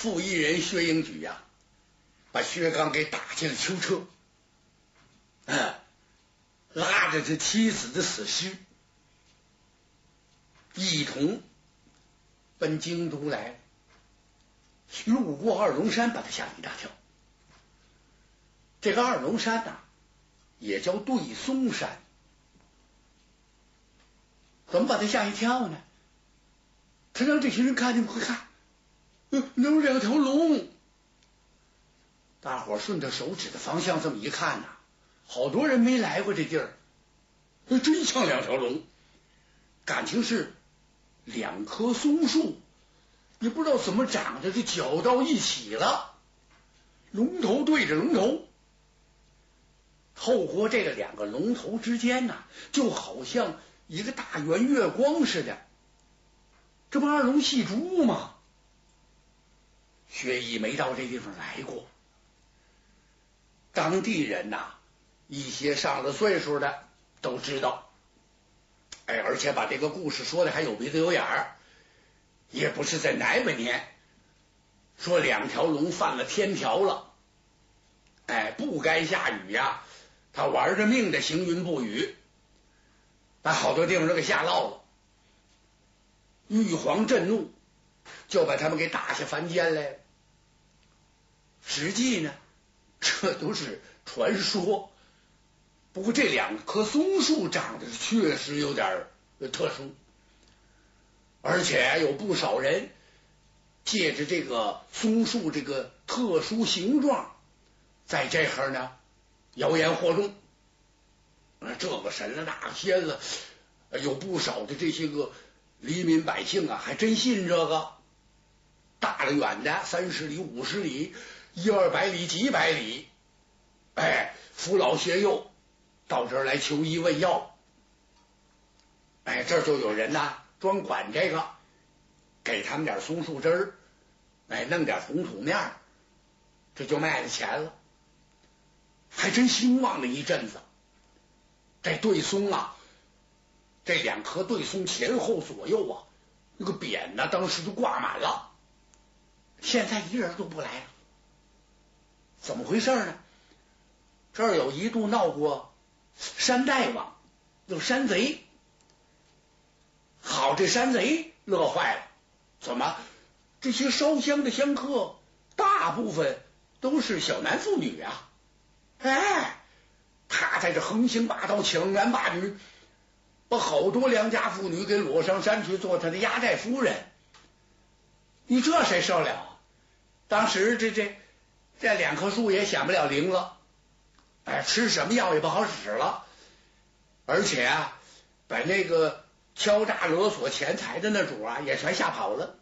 负一人薛英举呀，把薛刚给打进了囚车，嗯，拉着这妻子的死尸，一同奔京都来。路过二龙山，把他吓了一大跳。这个二龙山呐，也叫对松山，怎么把他吓一跳呢？他让这些人看见不会看，有两条龙。大伙顺着手指的方向这么一看呐，好多人没来过这地儿，真像两条龙，感情是两棵松树，也不知道怎么长的，就搅到一起了，龙头对着龙头。透过这个两个龙头之间呐，就好像一个大圆月光似的，这不二龙戏珠吗？薛毅没到这地方来过，当地人呐，一些上了岁数的都知道，哎，而且把这个故事说的还有鼻子有眼儿，也不是在哪百年，说两条龙犯了天条了，哎，不该下雨呀。他玩着命的行云布雨，把好多地方都给吓涝了。玉皇震怒，就把他们给打下凡间来了实际呢，这都是传说。不过这两棵松树长得确实有点特殊，而且有不少人借着这个松树这个特殊形状，在这儿呢。谣言惑众，这个神了那个仙了，有不少的这些个黎民百姓啊，还真信这个。大了远的三十里、五十里、一二百里、几百里，哎，扶老携幼到这儿来求医问药，哎，这就有人呐专管这个，给他们点松树枝儿，哎，弄点红土面，这就卖了钱了。还真兴旺了一阵子，这对松啊，这两棵对松前后左右啊，那个匾呢，当时就挂满了。现在一人都不来了，怎么回事呢？这儿有一度闹过山大王，有山贼。好，这山贼乐坏了，怎么这些烧香的香客大部分都是小男妇女啊？哎，他在这横行霸道，抢男霸女，把好多良家妇女给裸上山去做他的压寨夫人。你这谁受了？当时这这这两棵树也享不了灵了，哎，吃什么药也不好使了，而且啊，把那个敲诈勒索钱财的那主啊也全吓跑了。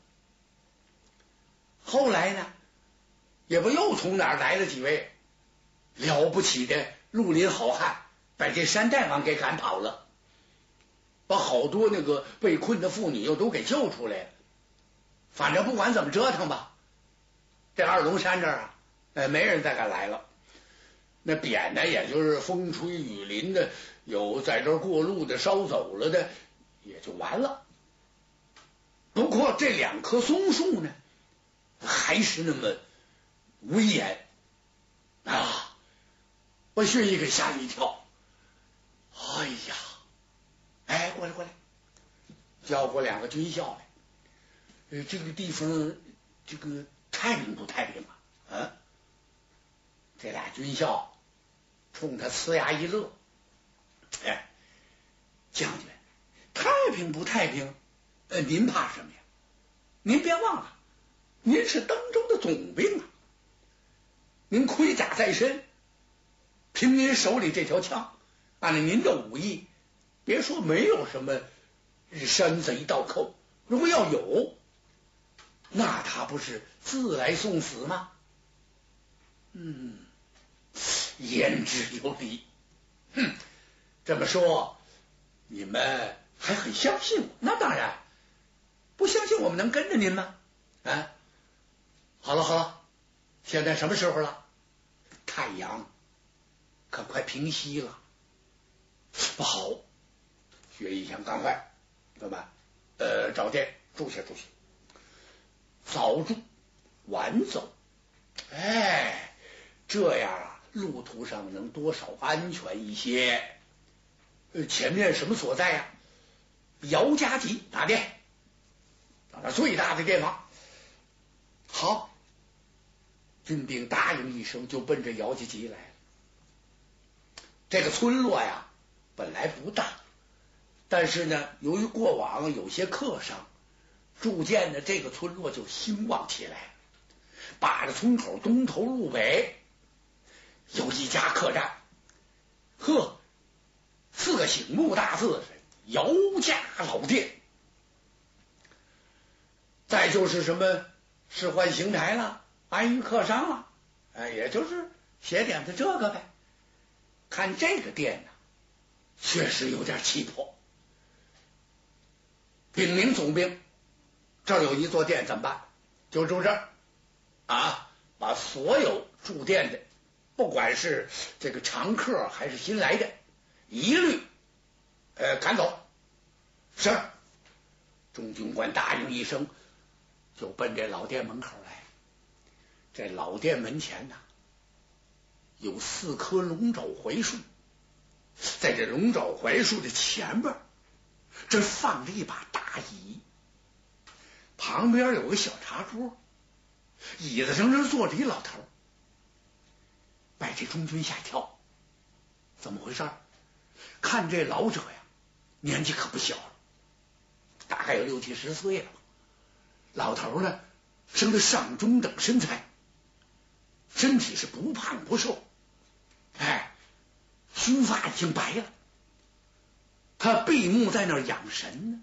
后来呢，也不又从哪儿来了几位？了不起的绿林好汉，把这山大王给赶跑了，把好多那个被困的妇女又都给救出来了。反正不管怎么折腾吧，这二龙山这儿啊，哎，没人再敢来了。那扁呢，也就是风吹雨淋的，有在这过路的烧走了的，也就完了。不过这两棵松树呢，还是那么威严啊。把薛毅给吓了一跳，哎呀，哎，过来过来，叫过两个军校来。呃，这个地方这个太平不太平？啊，这俩军校冲他呲牙一乐，哎，将军，太平不太平？呃，您怕什么呀？您别忘了，您是登州的总兵啊，您盔甲在身。凭您手里这条枪，按照您的武艺，别说没有什么山贼盗寇，如果要有，那他不是自来送死吗？嗯，言之有理。哼，这么说，你们还很相信我？那当然，不相信我们能跟着您吗？啊，好了好了，现在什么时候了？太阳。可快平息了，不好！薛一想赶快，怎么？呃，找店住下住下，早住，晚走。哎，这样啊，路途上能多少安全一些。呃，前面什么所在呀？姚家集大殿，那最大的殿房。好，军兵答应一声，就奔着姚家集来了。这个村落呀，本来不大，但是呢，由于过往有些客商，逐渐的这个村落就兴旺起来。把着村口东头路北有一家客栈，呵，四个醒目大字是姚家老店。再就是什么世宦邢台了，安于客商了，哎，也就是写点子这个呗。看这个店呢，确实有点气魄。禀明总兵，这儿有一座店，怎么办？就住这儿啊！把所有住店的，不管是这个常客还是新来的，一律呃赶走。是，中军官答应一声，就奔这老店门口来。这老店门前呢。有四棵龙爪槐树，在这龙爪槐树的前边，这放着一把大椅，旁边有个小茶桌，椅子上这坐着一老头，把这中军吓一跳，怎么回事？看这老者呀，年纪可不小了，大概有六七十岁了。老头呢，生的上中等身材，身体是不胖不瘦。哎，须发已经白了，他闭目在那儿养神呢，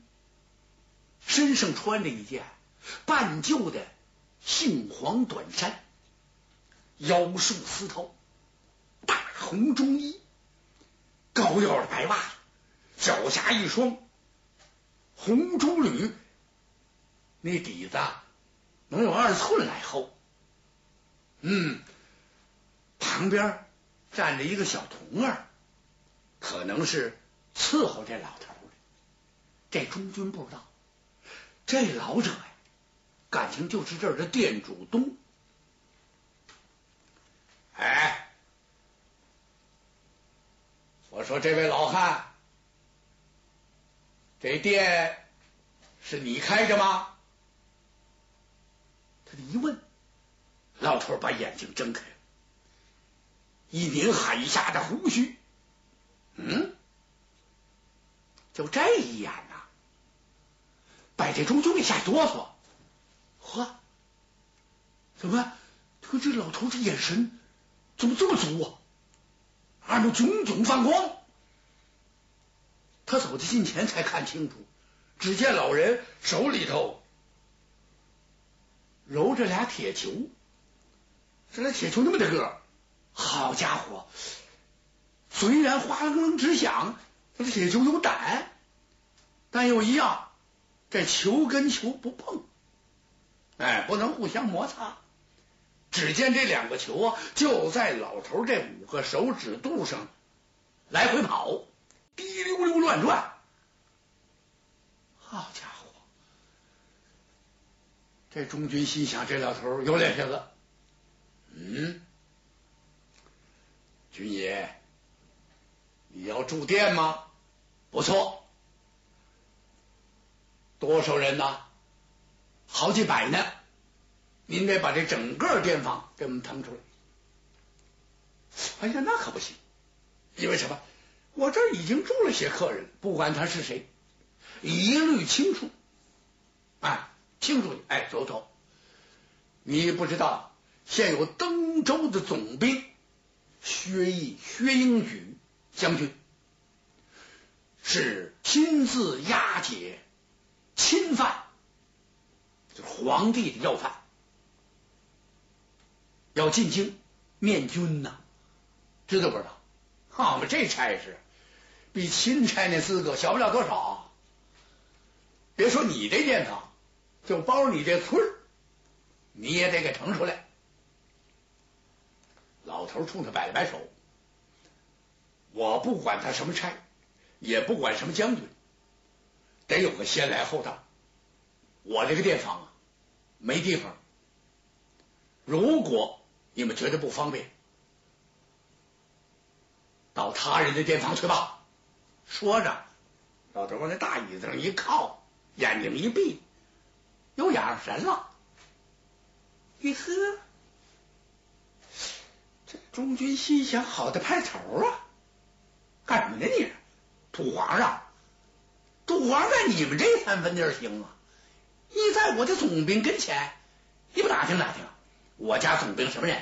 身上穿着一件半旧的杏黄短衫，腰束丝绦，红中衣，高腰的白袜子，脚下一双红珠履，那底子能有二寸来厚，嗯，旁边。站着一个小童儿，可能是伺候这老头的。这中军不知道，这老者呀，感情就是这儿的店主东。哎，我说这位老汉，这店是你开着吗？他一问，老头把眼睛睁开。一拧海下的胡须，嗯，就这一眼呐，把这中军给吓哆嗦。呵，怎么？他这老头这眼神怎么这么足啊？耳目炯炯放光。他走到近前才看清楚，只见老人手里头揉着俩铁球，这俩铁球那么大个。好家伙！虽然哗楞楞直响，这铁球有胆，但又一样，这球跟球不碰，哎，不能互相摩擦。只见这两个球啊，就在老头这五个手指肚上来回跑，滴溜溜乱转。好家伙！这中军心想，这老头有脸皮子，嗯。军爷，你要住店吗？不错，多少人呢？好几百呢。您得把这整个店房给我们腾出来。哎呀，那可不行，因为什么？我这儿已经住了些客人，不管他是谁，一律清除。哎，清除哎，走走。你不知道，现有登州的总兵。薛毅、薛英举将军是亲自押解钦犯，就是皇帝的要犯，要进京面君呐，知道不知道？好嘛，这差事比钦差那资格小不了多少。别说你这店房，就包你这村你也得给腾出来。老头冲他摆了摆手，我不管他什么差，也不管什么将军，得有个先来后到。我这个店房啊，没地方，如果你们觉得不方便，到他人的店房去吧。说着，老头往那大椅子上一靠，眼睛一闭，又养神了。一呵，这中军心想：好的派头啊！干什么呢你？土皇上，土皇在你们这三分地儿行啊？你在我的总兵跟前，你不打听打听，我家总兵什么人？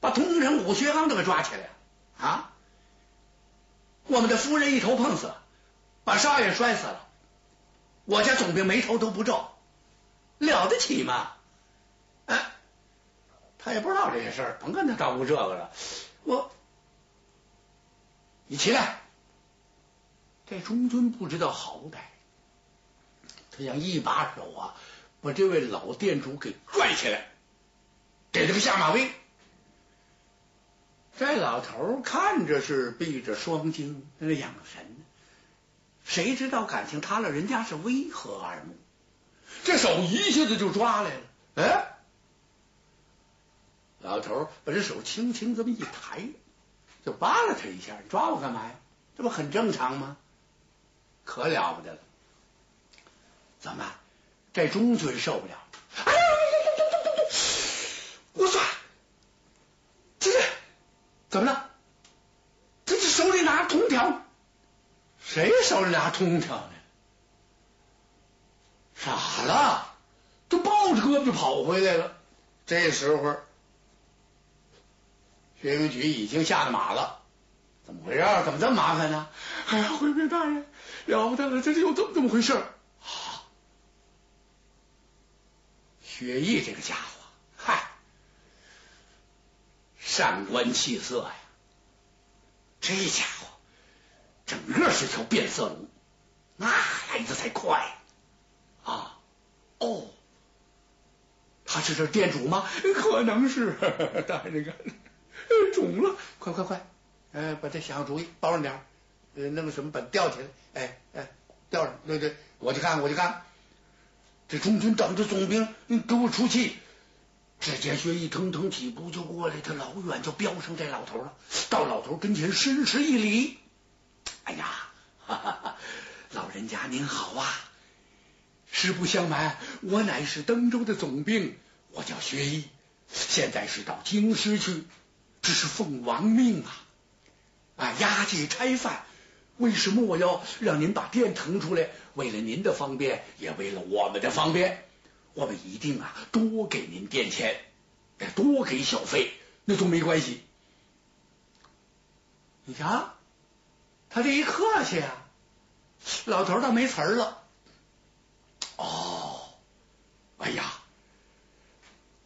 把通城武学刚都给抓起来了啊！我们的夫人一头碰死，把少爷摔死了，我家总兵眉头都不皱，了得起吗？哎，他也不知道这些事儿，甭跟他叨咕这个了。我，你起来，这中军不知道好歹，他想一把手啊，把这位老店主给拽起来，给他个下马威。这老头看着是闭着双睛在那养神呢，谁知道感情他了人家是为何二目？这手一下子就抓来了，哎。老头把这手轻轻这么一抬，就扒拉他一下。抓我干嘛呀？这不很正常吗？可了不得了！怎么，这中军受不了？哎呀，我说，这是怎么了？他这手里拿铜条？谁手里拿铜条呢？傻了，就抱着胳膊就跑回来了。这时候。薛明举已经下了马了，怎么回事？怎么这么麻烦呢？哎呀，回禀大人，了不得了，这是有这么这么回事？啊，薛毅这个家伙，上官气色呀，这家伙整个是条变色龙，那来的才快啊！哦，他是这店主吗？可能是，大人看。肿了，快快快！呃，把这想想主意，包上点呃，弄个什么把吊起来？哎哎，吊上！对对，我去看，我去看。这中军等着总兵，你给我出气！只见薛毅腾腾几步就过来，他老远就飙上这老头了，到老头跟前深施一礼。哎呀，哈哈，老人家您好啊！实不相瞒，我乃是登州的总兵，我叫薛毅，现在是到京师去。这是奉王命啊！啊，押解差犯，为什么我要让您把店腾出来？为了您的方便，也为了我们的方便，我们一定啊多给您垫钱，多给小费，那都没关系。你瞧，他这一客气啊，老头倒没词儿了。哦，哎呀，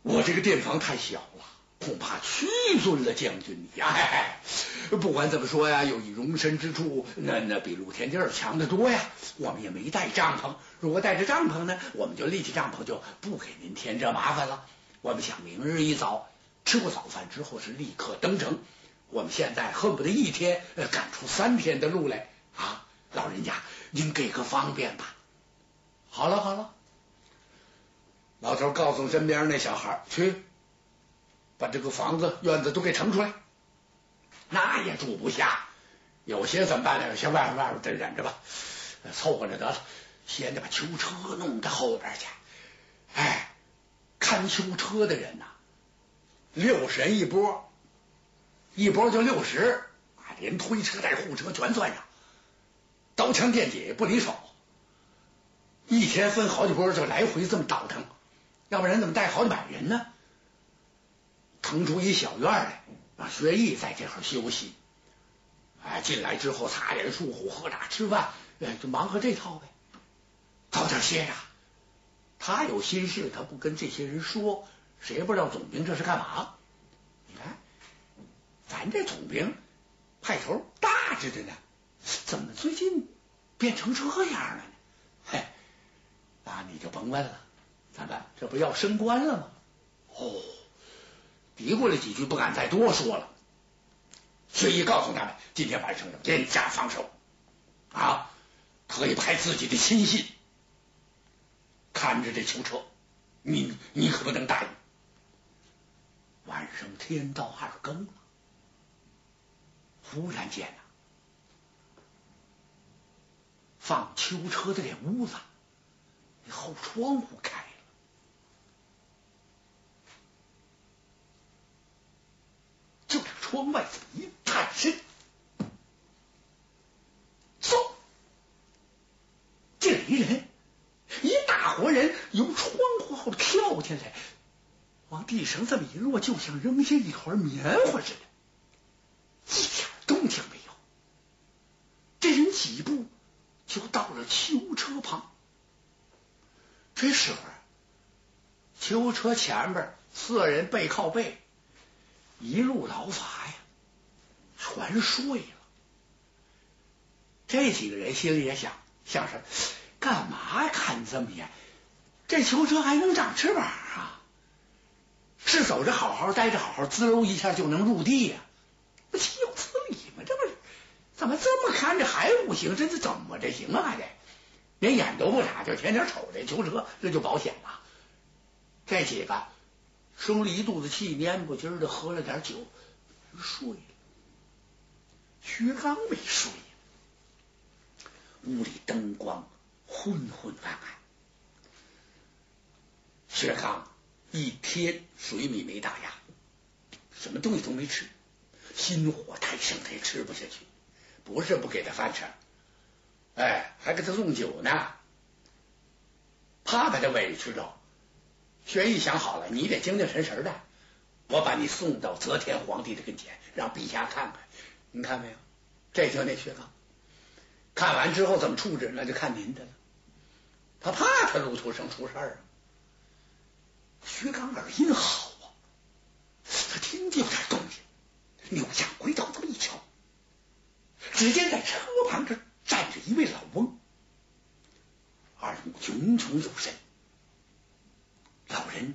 我这个店房太小了。恐怕屈尊了将军你哎，不管怎么说呀，有一容身之处，那那比露天地儿强得多呀。我们也没带帐篷，如果带着帐篷呢，我们就立起帐篷，就不给您添这麻烦了。我们想明日一早吃过早饭之后是立刻登城。我们现在恨不得一天赶出三天的路来啊！老人家，您给个方便吧。好了好了，老头告诉身边那小孩去。把这个房子院子都给腾出来，那也住不下。有些怎么办呢？有些外边外边再忍着吧，凑合着得了。先得把囚车弄到后边去。哎，看囚车的人呐，六十人一波，一波就六十，连推车带护车全算上，刀枪剑戟不离手。一天分好几波，就来回这么倒腾，要不然怎么带好几百人呢？腾出一小院来，让薛毅在这块休息。哎，进来之后擦脸漱口、喝茶吃饭，哎，就忙活这套呗。早点歇着。他有心事，他不跟这些人说，谁不知道总兵这是干嘛。你看，咱这总兵派头大着的呢，怎么最近变成这样了呢？嘿，那你就甭问了，咱们这不要升官了吗？哦。嘀咕了几句，不敢再多说了。薛毅告诉他们，今天晚上要严加防守，啊，可以派自己的亲信看着这囚车，你你可不能答应。晚上天到二更了。忽然间呐，放囚车的这屋子，后窗户开了，就在窗外一探身，嗖，进来一人，一大伙人由窗户后跳进来，往地上这么一落，就像扔下一团棉花似的。一点动静没有，这人几步就到了囚车旁。这时候，囚车前边四人背靠背，一路牢乏呀，全睡了。这几个人心里也想，想是干嘛看这么严？这囚车还能长翅膀啊？是走着好好待着好好，滋溜一下就能入地呀？岂有此理吗？这不是怎么这么看着还不行？这是怎么着行啊？还得连眼都不眨，就天天瞅着囚车，这就保险了。这几个生了一肚子气，蔫不唧的，喝了点酒，睡了。薛刚没睡，屋里灯光昏昏暗暗。薛刚一天水米没打牙，什么东西都没吃。心火太盛，他也吃不下去。不是不给他饭吃，哎，还给他送酒呢，怕把他委屈着。玄毅想好了，你得精精神神的，我把你送到则天皇帝的跟前，让陛下看看。你看没有？这就那薛刚，看完之后怎么处置，那就看您的了。他怕他路途上出事儿啊。薛刚耳音好啊，他听见有点动静。扭下回头这么一瞧，只见在车旁这站着一位老翁，二目炯炯有神。老人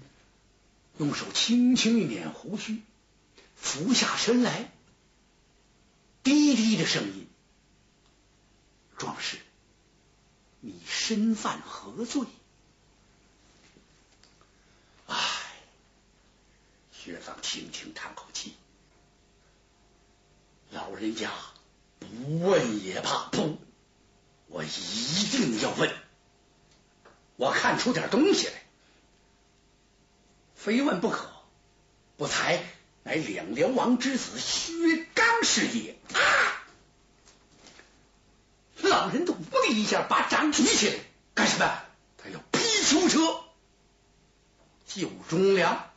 用手轻轻一捻胡须，俯下身来，低低的声音：“壮士，你身犯何罪？”唉，薛刚轻轻叹口气。老人家不问也罢，不，我一定要问。我看出点东西来，非问不可。不才乃两辽王之子薛刚是也。啊！老人都嗡的一下把掌举起来，干什么？他要劈囚车，救忠良。